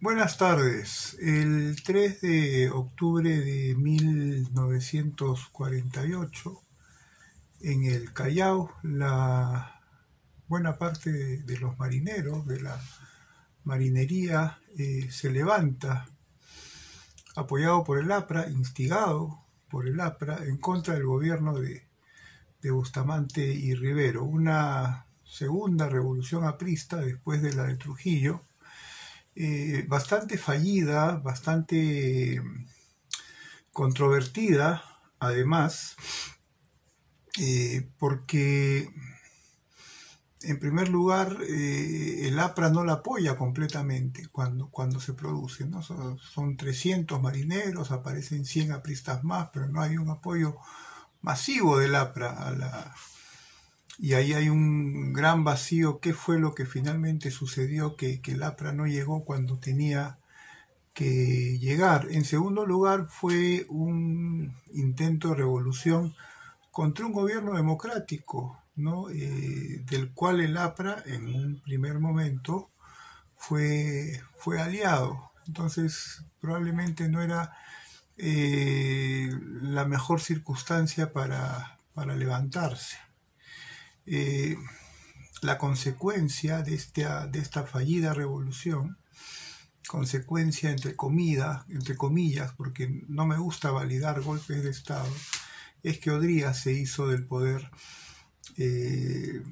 Buenas tardes. El 3 de octubre de 1948, en el Callao, la buena parte de los marineros de la marinería eh, se levanta, apoyado por el APRA, instigado por el APRA, en contra del gobierno de, de Bustamante y Rivero. Una segunda revolución aprista después de la de Trujillo eh, bastante fallida, bastante controvertida, además, eh, porque en primer lugar eh, el APRA no la apoya completamente cuando, cuando se produce, ¿no? son, son 300 marineros, aparecen 100 apristas más, pero no hay un apoyo masivo del APRA a la, y ahí hay un gran vacío. ¿Qué fue lo que finalmente sucedió que, que el APRA no llegó cuando tenía que llegar? En segundo lugar, fue un intento de revolución contra un gobierno democrático, ¿no? Eh, del cual el APRA en un primer momento fue, fue aliado. Entonces, probablemente no era eh, la mejor circunstancia para, para levantarse. Eh, la consecuencia de esta, de esta fallida revolución, consecuencia entre, comida, entre comillas, porque no me gusta validar golpes de Estado, es que Odría se hizo del poder eh,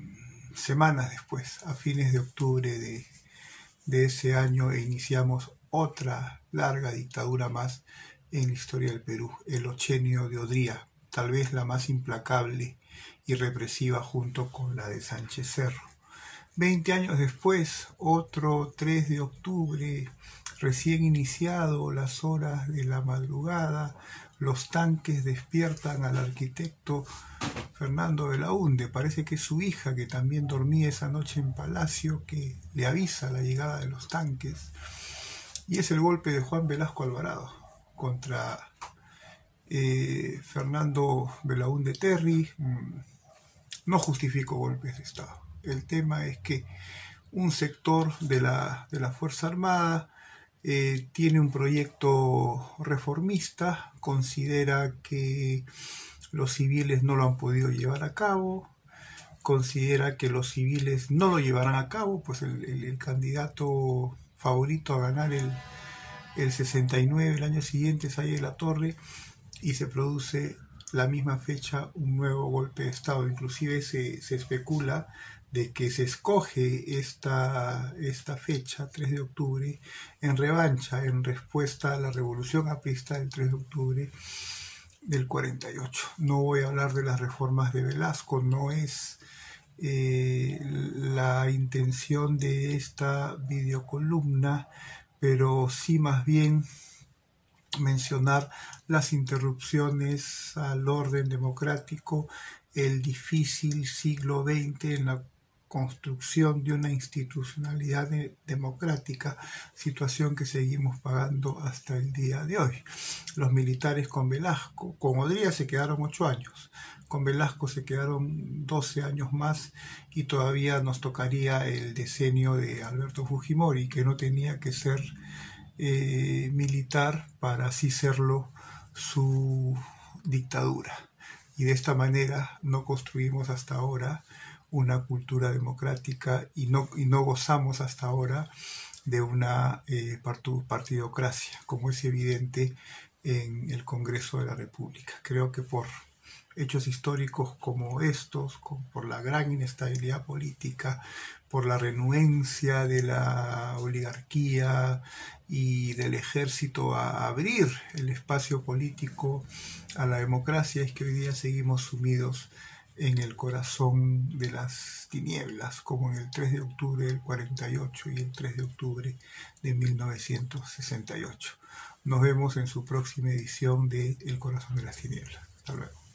semanas después, a fines de octubre de, de ese año, e iniciamos otra larga dictadura más en la historia del Perú, el ochenio de Odría, tal vez la más implacable y represiva junto con la de Sánchez Cerro. Veinte años después, otro 3 de octubre, recién iniciado las horas de la madrugada, los tanques despiertan al arquitecto Fernando Belaunde, parece que es su hija que también dormía esa noche en Palacio, que le avisa la llegada de los tanques, y es el golpe de Juan Velasco Alvarado contra eh, Fernando Belaunde Terry, mm, no justifico golpes de Estado. El tema es que un sector de la, de la Fuerza Armada eh, tiene un proyecto reformista, considera que los civiles no lo han podido llevar a cabo, considera que los civiles no lo llevarán a cabo, pues el, candidato favorito a ganar el, el 69 el año siguiente es ahí la Torre y se produce la misma fecha un nuevo golpe de Estado. Inclusive se, se especula de que se escoge esta, esta fecha, 3 de octubre, en revancha, en respuesta a la revolución aprista del 3 de octubre del 48. No voy a hablar de las reformas de Velasco, no es eh, la intención de esta videocolumna, pero sí más bien mencionar las interrupciones al orden democrático, el difícil siglo XX en la construcción de una institucionalidad democrática, situación que seguimos pagando hasta el día de hoy. Los militares con Velasco, con Odría se quedaron ocho años, con Velasco se quedaron doce años más y todavía nos tocaría el decenio de Alberto Fujimori, que no tenía que ser eh, militar para así serlo su dictadura. Y de esta manera no construimos hasta ahora una cultura democrática y no, y no gozamos hasta ahora de una eh, partidocracia, como es evidente en el Congreso de la República. Creo que por hechos históricos como estos, por la gran inestabilidad política, por la renuencia de la oligarquía y del ejército a abrir el espacio político a la democracia, es que hoy día seguimos sumidos en el corazón de las tinieblas, como en el 3 de octubre del 48 y el 3 de octubre de 1968. Nos vemos en su próxima edición de El corazón de las tinieblas. Hasta luego.